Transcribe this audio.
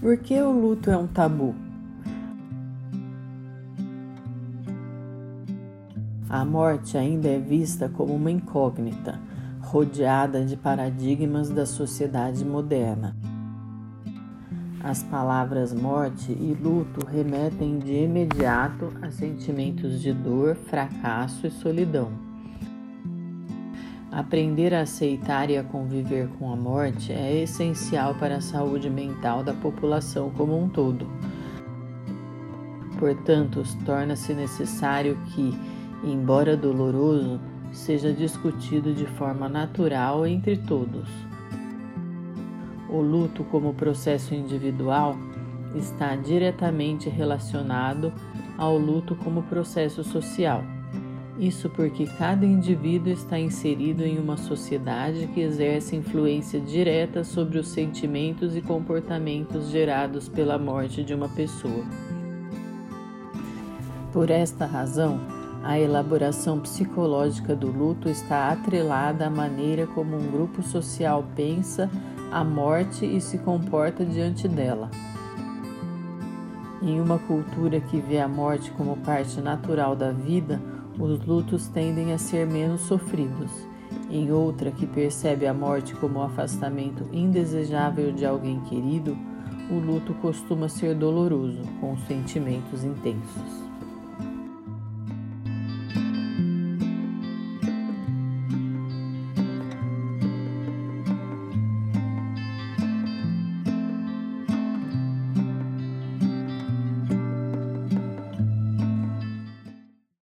Por que o luto é um tabu? A morte ainda é vista como uma incógnita, rodeada de paradigmas da sociedade moderna. As palavras morte e luto remetem de imediato a sentimentos de dor, fracasso e solidão. Aprender a aceitar e a conviver com a morte é essencial para a saúde mental da população como um todo. Portanto, torna-se necessário que, embora doloroso, seja discutido de forma natural entre todos. O luto, como processo individual, está diretamente relacionado ao luto como processo social. Isso porque cada indivíduo está inserido em uma sociedade que exerce influência direta sobre os sentimentos e comportamentos gerados pela morte de uma pessoa. Por esta razão, a elaboração psicológica do luto está atrelada à maneira como um grupo social pensa a morte e se comporta diante dela. Em uma cultura que vê a morte como parte natural da vida, os lutos tendem a ser menos sofridos. Em outra, que percebe a morte como o afastamento indesejável de alguém querido, o luto costuma ser doloroso, com sentimentos intensos.